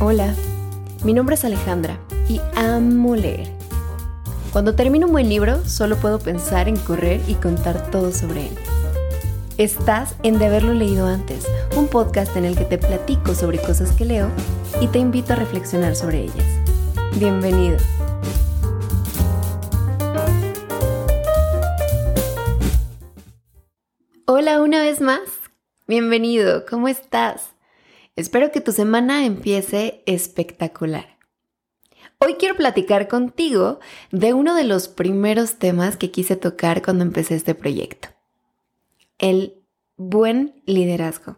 Hola, mi nombre es Alejandra y amo leer. Cuando termino un buen libro, solo puedo pensar en correr y contar todo sobre él. Estás en De haberlo leído antes, un podcast en el que te platico sobre cosas que leo y te invito a reflexionar sobre ellas. Bienvenido. Hola una vez más. Bienvenido, ¿cómo estás? Espero que tu semana empiece espectacular. Hoy quiero platicar contigo de uno de los primeros temas que quise tocar cuando empecé este proyecto. El buen liderazgo.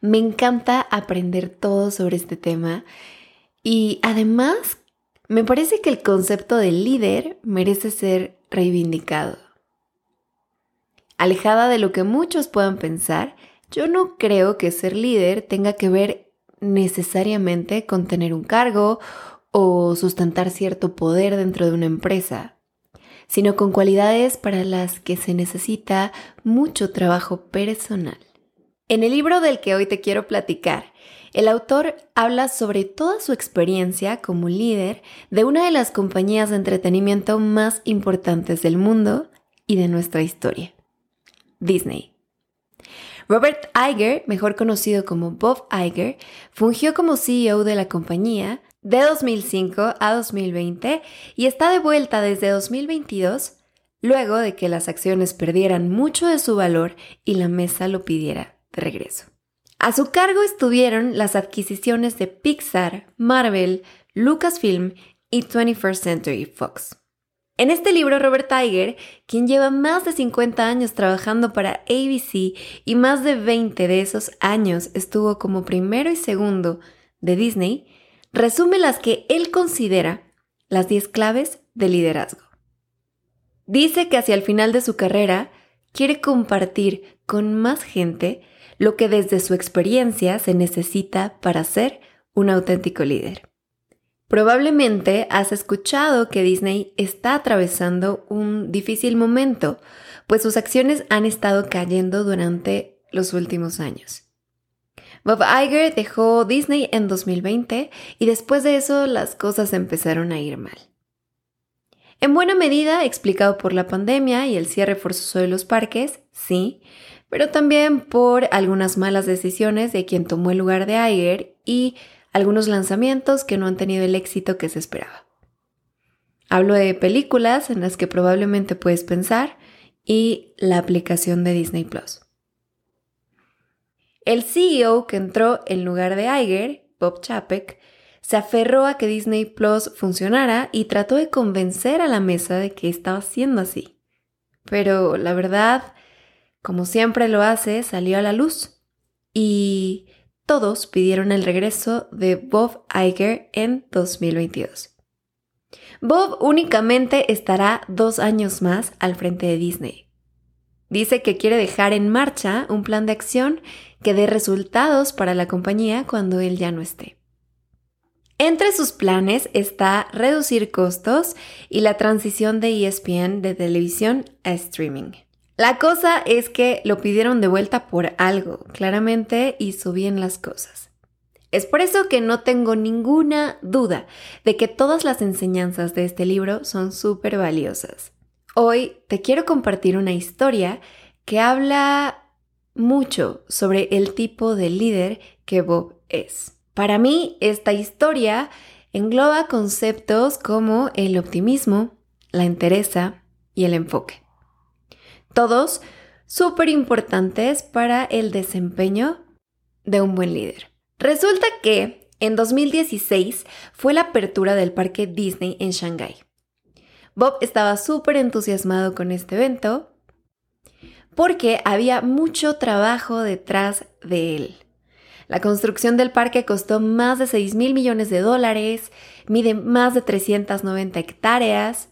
Me encanta aprender todo sobre este tema y además me parece que el concepto de líder merece ser reivindicado. Alejada de lo que muchos puedan pensar, yo no creo que ser líder tenga que ver necesariamente con tener un cargo o sustentar cierto poder dentro de una empresa, sino con cualidades para las que se necesita mucho trabajo personal. En el libro del que hoy te quiero platicar, el autor habla sobre toda su experiencia como líder de una de las compañías de entretenimiento más importantes del mundo y de nuestra historia, Disney. Robert Iger, mejor conocido como Bob Iger, fungió como CEO de la compañía de 2005 a 2020 y está de vuelta desde 2022 luego de que las acciones perdieran mucho de su valor y la mesa lo pidiera de regreso. A su cargo estuvieron las adquisiciones de Pixar, Marvel, Lucasfilm y 21st Century Fox. En este libro, Robert Tiger, quien lleva más de 50 años trabajando para ABC y más de 20 de esos años estuvo como primero y segundo de Disney, resume las que él considera las 10 claves de liderazgo. Dice que hacia el final de su carrera quiere compartir con más gente lo que desde su experiencia se necesita para ser un auténtico líder. Probablemente has escuchado que Disney está atravesando un difícil momento, pues sus acciones han estado cayendo durante los últimos años. Bob Iger dejó Disney en 2020 y después de eso las cosas empezaron a ir mal. En buena medida explicado por la pandemia y el cierre forzoso de los parques, sí, pero también por algunas malas decisiones de quien tomó el lugar de Iger y algunos lanzamientos que no han tenido el éxito que se esperaba. Hablo de películas en las que probablemente puedes pensar y la aplicación de Disney Plus. El CEO que entró en lugar de Iger, Bob Chapek, se aferró a que Disney Plus funcionara y trató de convencer a la mesa de que estaba siendo así. Pero la verdad, como siempre lo hace, salió a la luz. Y todos pidieron el regreso de Bob Iger en 2022. Bob únicamente estará dos años más al frente de Disney. Dice que quiere dejar en marcha un plan de acción que dé resultados para la compañía cuando él ya no esté. Entre sus planes está reducir costos y la transición de ESPN de televisión a streaming. La cosa es que lo pidieron de vuelta por algo, claramente hizo bien las cosas. Es por eso que no tengo ninguna duda de que todas las enseñanzas de este libro son súper valiosas. Hoy te quiero compartir una historia que habla mucho sobre el tipo de líder que Bob es. Para mí, esta historia engloba conceptos como el optimismo, la entereza y el enfoque todos súper importantes para el desempeño de un buen líder. Resulta que en 2016 fue la apertura del parque Disney en Shanghai. Bob estaba súper entusiasmado con este evento porque había mucho trabajo detrás de él. La construcción del parque costó más de 6 mil millones de dólares, mide más de 390 hectáreas,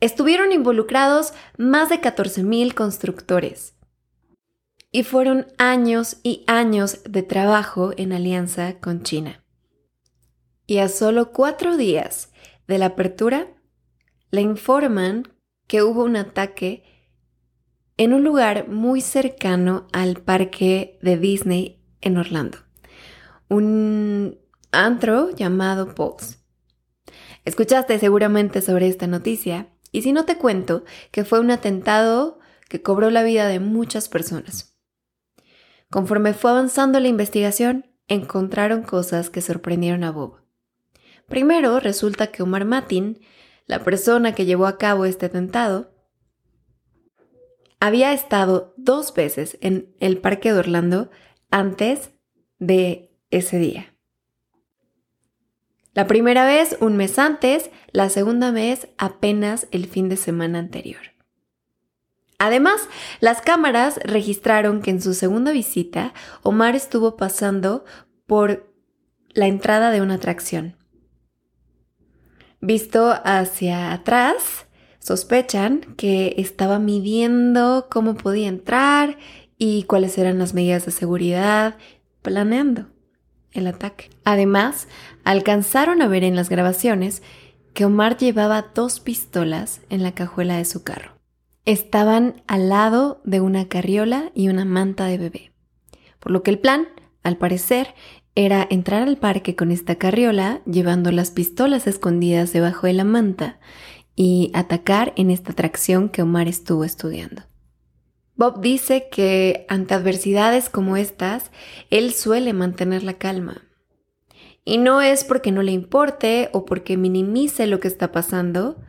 Estuvieron involucrados más de 14.000 constructores. Y fueron años y años de trabajo en alianza con China. Y a solo cuatro días de la apertura, le informan que hubo un ataque en un lugar muy cercano al parque de Disney en Orlando. Un antro llamado Pulse. Escuchaste seguramente sobre esta noticia y si no te cuento que fue un atentado que cobró la vida de muchas personas. Conforme fue avanzando la investigación, encontraron cosas que sorprendieron a Bob. Primero, resulta que Omar Matin, la persona que llevó a cabo este atentado, había estado dos veces en el parque de Orlando antes de ese día. La primera vez un mes antes, la segunda vez apenas el fin de semana anterior. Además, las cámaras registraron que en su segunda visita, Omar estuvo pasando por la entrada de una atracción. Visto hacia atrás, sospechan que estaba midiendo cómo podía entrar y cuáles eran las medidas de seguridad, planeando el ataque. Además, alcanzaron a ver en las grabaciones que Omar llevaba dos pistolas en la cajuela de su carro. Estaban al lado de una carriola y una manta de bebé. Por lo que el plan, al parecer, era entrar al parque con esta carriola llevando las pistolas escondidas debajo de la manta y atacar en esta atracción que Omar estuvo estudiando. Bob dice que ante adversidades como estas, él suele mantener la calma. Y no es porque no le importe o porque minimice lo que está pasando,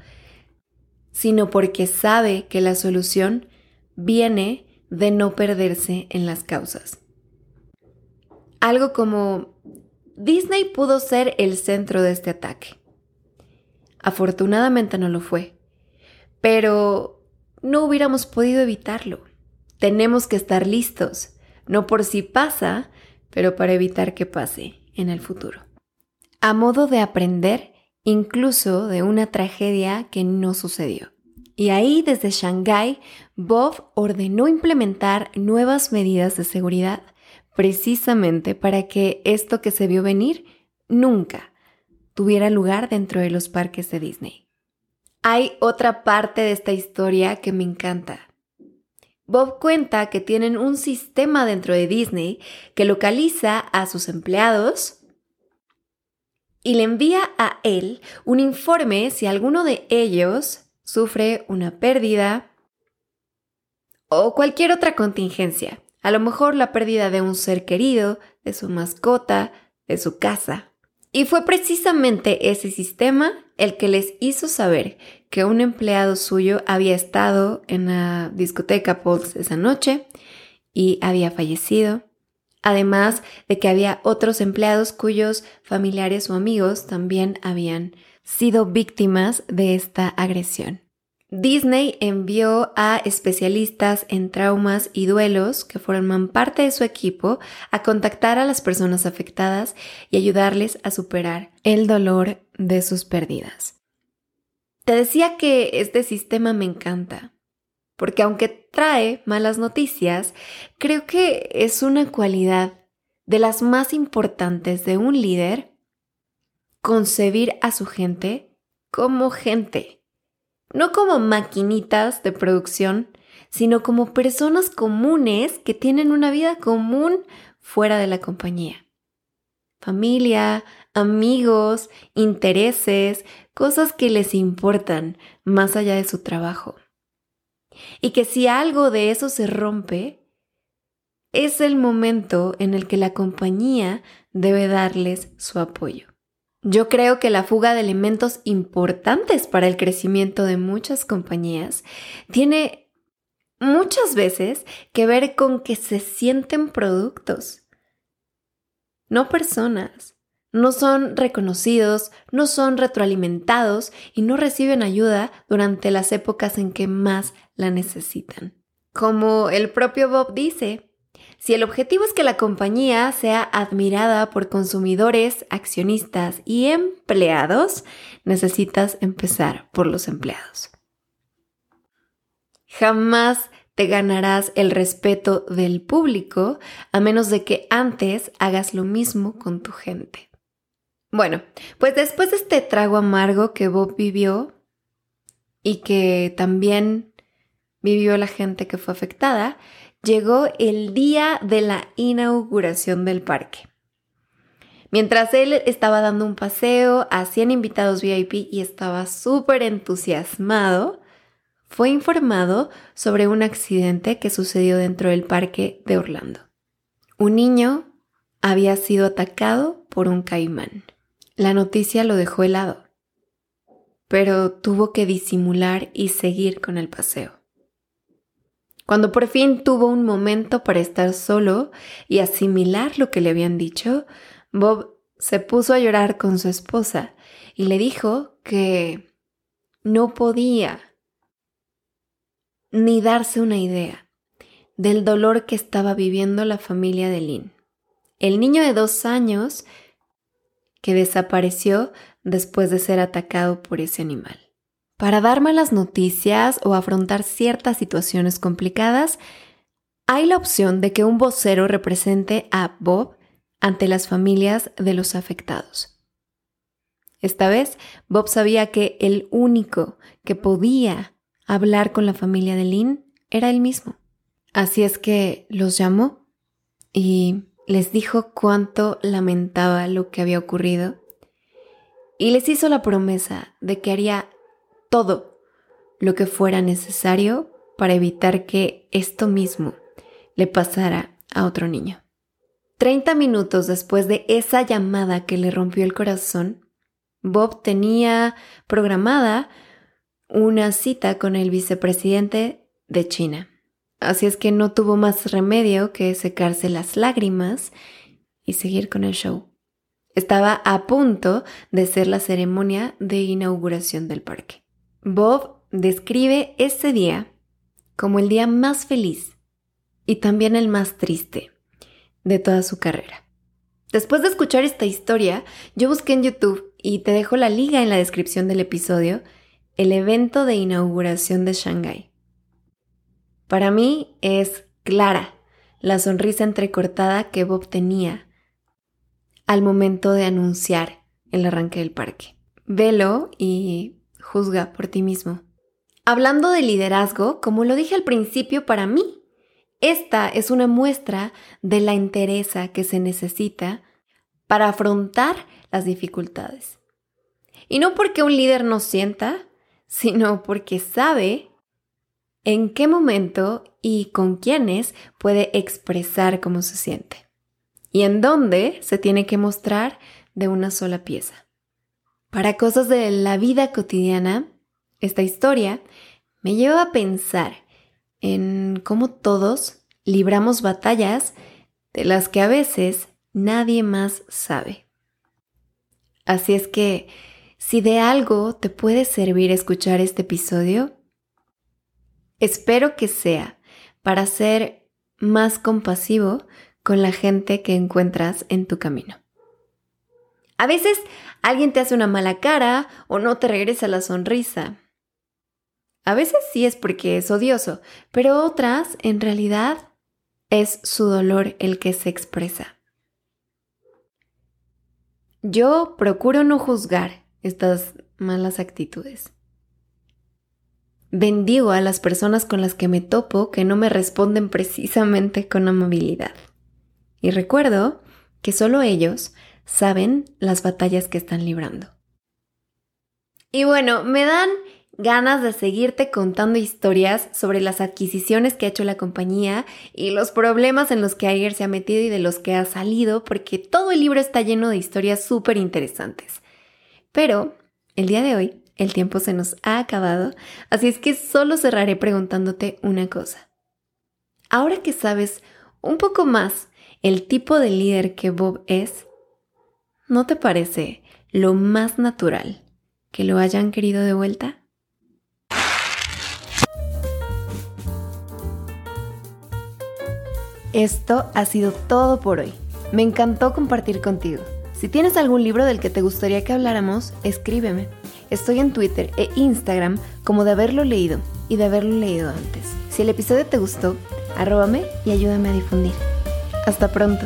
sino porque sabe que la solución viene de no perderse en las causas. Algo como Disney pudo ser el centro de este ataque. Afortunadamente no lo fue, pero no hubiéramos podido evitarlo. Tenemos que estar listos, no por si pasa, pero para evitar que pase en el futuro. A modo de aprender incluso de una tragedia que no sucedió. Y ahí desde Shanghái, Bob ordenó implementar nuevas medidas de seguridad precisamente para que esto que se vio venir nunca tuviera lugar dentro de los parques de Disney. Hay otra parte de esta historia que me encanta. Bob cuenta que tienen un sistema dentro de Disney que localiza a sus empleados y le envía a él un informe si alguno de ellos sufre una pérdida o cualquier otra contingencia. A lo mejor la pérdida de un ser querido, de su mascota, de su casa. Y fue precisamente ese sistema el que les hizo saber que un empleado suyo había estado en la discoteca Pulse esa noche y había fallecido. Además de que había otros empleados cuyos familiares o amigos también habían sido víctimas de esta agresión. Disney envió a especialistas en traumas y duelos que forman parte de su equipo a contactar a las personas afectadas y ayudarles a superar el dolor de sus pérdidas. Te decía que este sistema me encanta, porque aunque trae malas noticias, creo que es una cualidad de las más importantes de un líder concebir a su gente como gente no como maquinitas de producción, sino como personas comunes que tienen una vida común fuera de la compañía. Familia, amigos, intereses, cosas que les importan más allá de su trabajo. Y que si algo de eso se rompe, es el momento en el que la compañía debe darles su apoyo. Yo creo que la fuga de elementos importantes para el crecimiento de muchas compañías tiene muchas veces que ver con que se sienten productos, no personas. No son reconocidos, no son retroalimentados y no reciben ayuda durante las épocas en que más la necesitan. Como el propio Bob dice, si el objetivo es que la compañía sea admirada por consumidores, accionistas y empleados, necesitas empezar por los empleados. Jamás te ganarás el respeto del público a menos de que antes hagas lo mismo con tu gente. Bueno, pues después de este trago amargo que Bob vivió y que también vivió la gente que fue afectada, llegó el día de la inauguración del parque. Mientras él estaba dando un paseo a 100 invitados VIP y estaba súper entusiasmado, fue informado sobre un accidente que sucedió dentro del parque de Orlando. Un niño había sido atacado por un caimán. La noticia lo dejó helado, pero tuvo que disimular y seguir con el paseo. Cuando por fin tuvo un momento para estar solo y asimilar lo que le habían dicho, Bob se puso a llorar con su esposa y le dijo que no podía ni darse una idea del dolor que estaba viviendo la familia de Lynn. El niño de dos años que desapareció después de ser atacado por ese animal. Para dar malas noticias o afrontar ciertas situaciones complicadas, hay la opción de que un vocero represente a Bob ante las familias de los afectados. Esta vez, Bob sabía que el único que podía hablar con la familia de Lynn era él mismo. Así es que los llamó y les dijo cuánto lamentaba lo que había ocurrido y les hizo la promesa de que haría todo lo que fuera necesario para evitar que esto mismo le pasara a otro niño. Treinta minutos después de esa llamada que le rompió el corazón, Bob tenía programada una cita con el vicepresidente de China. Así es que no tuvo más remedio que secarse las lágrimas y seguir con el show. Estaba a punto de ser la ceremonia de inauguración del parque. Bob describe ese día como el día más feliz y también el más triste de toda su carrera. Después de escuchar esta historia, yo busqué en YouTube y te dejo la liga en la descripción del episodio, el evento de inauguración de Shanghai. Para mí es clara la sonrisa entrecortada que Bob tenía al momento de anunciar el arranque del parque. Velo y juzga por ti mismo. Hablando de liderazgo, como lo dije al principio, para mí, esta es una muestra de la entereza que se necesita para afrontar las dificultades. Y no porque un líder no sienta, sino porque sabe en qué momento y con quiénes puede expresar cómo se siente. Y en dónde se tiene que mostrar de una sola pieza. Para cosas de la vida cotidiana, esta historia me lleva a pensar en cómo todos libramos batallas de las que a veces nadie más sabe. Así es que, si de algo te puede servir escuchar este episodio, espero que sea para ser más compasivo con la gente que encuentras en tu camino. A veces alguien te hace una mala cara o no te regresa la sonrisa. A veces sí es porque es odioso, pero otras, en realidad, es su dolor el que se expresa. Yo procuro no juzgar estas malas actitudes. Bendigo a las personas con las que me topo que no me responden precisamente con amabilidad. Y recuerdo que solo ellos saben las batallas que están librando. Y bueno, me dan ganas de seguirte contando historias sobre las adquisiciones que ha hecho la compañía y los problemas en los que Ayer se ha metido y de los que ha salido, porque todo el libro está lleno de historias súper interesantes. Pero el día de hoy el tiempo se nos ha acabado, así es que solo cerraré preguntándote una cosa. Ahora que sabes un poco más el tipo de líder que Bob es, ¿No te parece lo más natural que lo hayan querido de vuelta? Esto ha sido todo por hoy. Me encantó compartir contigo. Si tienes algún libro del que te gustaría que habláramos, escríbeme. Estoy en Twitter e Instagram como de haberlo leído y de haberlo leído antes. Si el episodio te gustó, arróbame y ayúdame a difundir. Hasta pronto.